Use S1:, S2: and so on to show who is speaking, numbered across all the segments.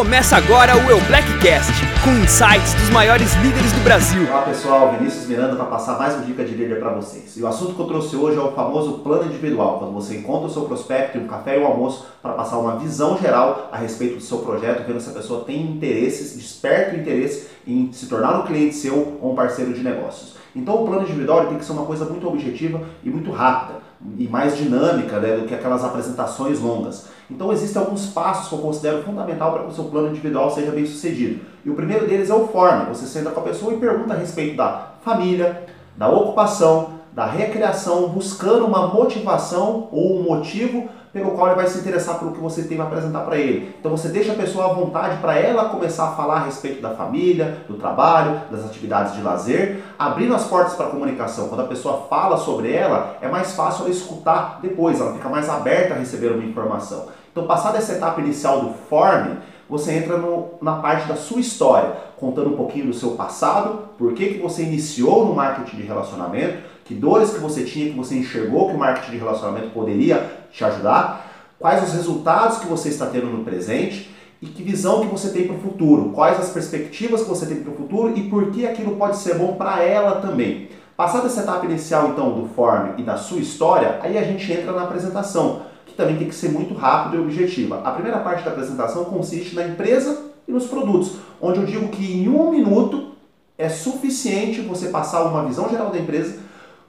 S1: Começa agora o Eu Blackcast, com insights dos maiores líderes do Brasil.
S2: Olá pessoal, Vinícius Miranda para passar mais uma dica de líder para vocês. E o assunto que eu trouxe hoje é o famoso plano individual, quando você encontra o seu prospecto em um café e um almoço para passar uma visão geral a respeito do seu projeto, vendo se a pessoa tem interesses, desperta o interesse em se tornar um cliente seu ou um parceiro de negócios. Então o plano individual tem que ser uma coisa muito objetiva e muito rápida e mais dinâmica né, do que aquelas apresentações longas. Então existem alguns passos que eu considero fundamental para que o seu plano individual seja bem sucedido. E o primeiro deles é o form. Você senta com a pessoa e pergunta a respeito da família, da ocupação, da recreação, buscando uma motivação ou um motivo pelo qual ele vai se interessar pelo que você tem para apresentar para ele. Então você deixa a pessoa à vontade para ela começar a falar a respeito da família, do trabalho, das atividades de lazer, abrindo as portas para a comunicação. Quando a pessoa fala sobre ela, é mais fácil ela escutar depois, ela fica mais aberta a receber uma informação. Então, passada essa etapa inicial do form, você entra no, na parte da sua história, contando um pouquinho do seu passado, por que, que você iniciou no marketing de relacionamento, que dores que você tinha, que você enxergou que o marketing de relacionamento poderia te ajudar, quais os resultados que você está tendo no presente e que visão que você tem para o futuro, quais as perspectivas que você tem para o futuro e por que aquilo pode ser bom para ela também. Passada essa etapa inicial então do form e da sua história, aí a gente entra na apresentação que também tem que ser muito rápido e objetiva. A primeira parte da apresentação consiste na empresa e nos produtos, onde eu digo que em um minuto é suficiente você passar uma visão geral da empresa,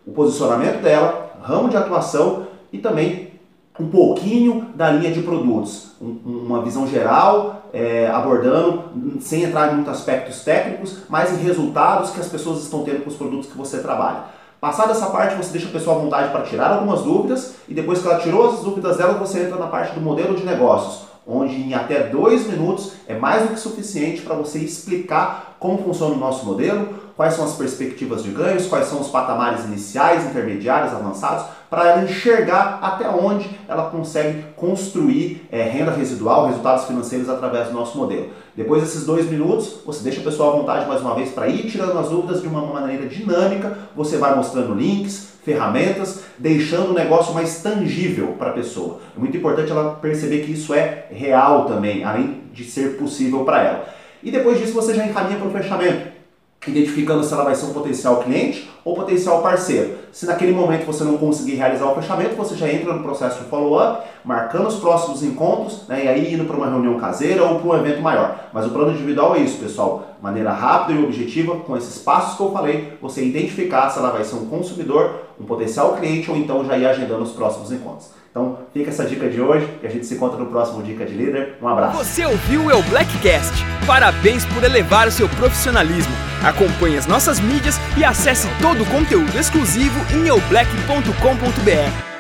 S2: o posicionamento dela, ramo de atuação e também um pouquinho da linha de produtos, uma visão geral, é, abordando, sem entrar em muitos aspectos técnicos, mas em resultados que as pessoas estão tendo com os produtos que você trabalha. Passada essa parte, você deixa a pessoa à vontade para tirar algumas dúvidas e depois que ela tirou as dúvidas dela, você entra na parte do modelo de negócios, onde em até dois minutos é mais do que suficiente para você explicar como funciona o nosso modelo, quais são as perspectivas de ganhos, quais são os patamares iniciais, intermediários, avançados, para ela enxergar até onde ela consegue construir é, renda residual, resultados financeiros através do nosso modelo. Depois desses dois minutos, você deixa a pessoa à vontade mais uma vez para ir tirando as dúvidas de uma maneira dinâmica, você vai mostrando links, ferramentas, deixando o negócio mais tangível para a pessoa. É muito importante ela perceber que isso é real também, além de ser possível para ela. E depois disso você já encaminha para o fechamento identificando se ela vai ser um potencial cliente ou potencial parceiro. Se naquele momento você não conseguir realizar o fechamento, você já entra no processo de follow-up, marcando os próximos encontros, né, e aí indo para uma reunião caseira ou para um evento maior. Mas o plano individual é isso, pessoal. Maneira rápida e objetiva, com esses passos que eu falei, você identificar se ela vai ser um consumidor, um potencial cliente ou então já ir agendando os próximos encontros. Então, fica essa dica de hoje e a gente se encontra no próximo Dica de Líder. Um abraço.
S1: Você ouviu o Blackcast. Parabéns por elevar o seu profissionalismo. Acompanhe as nossas mídias e acesse todo o conteúdo exclusivo em eublack.com.br.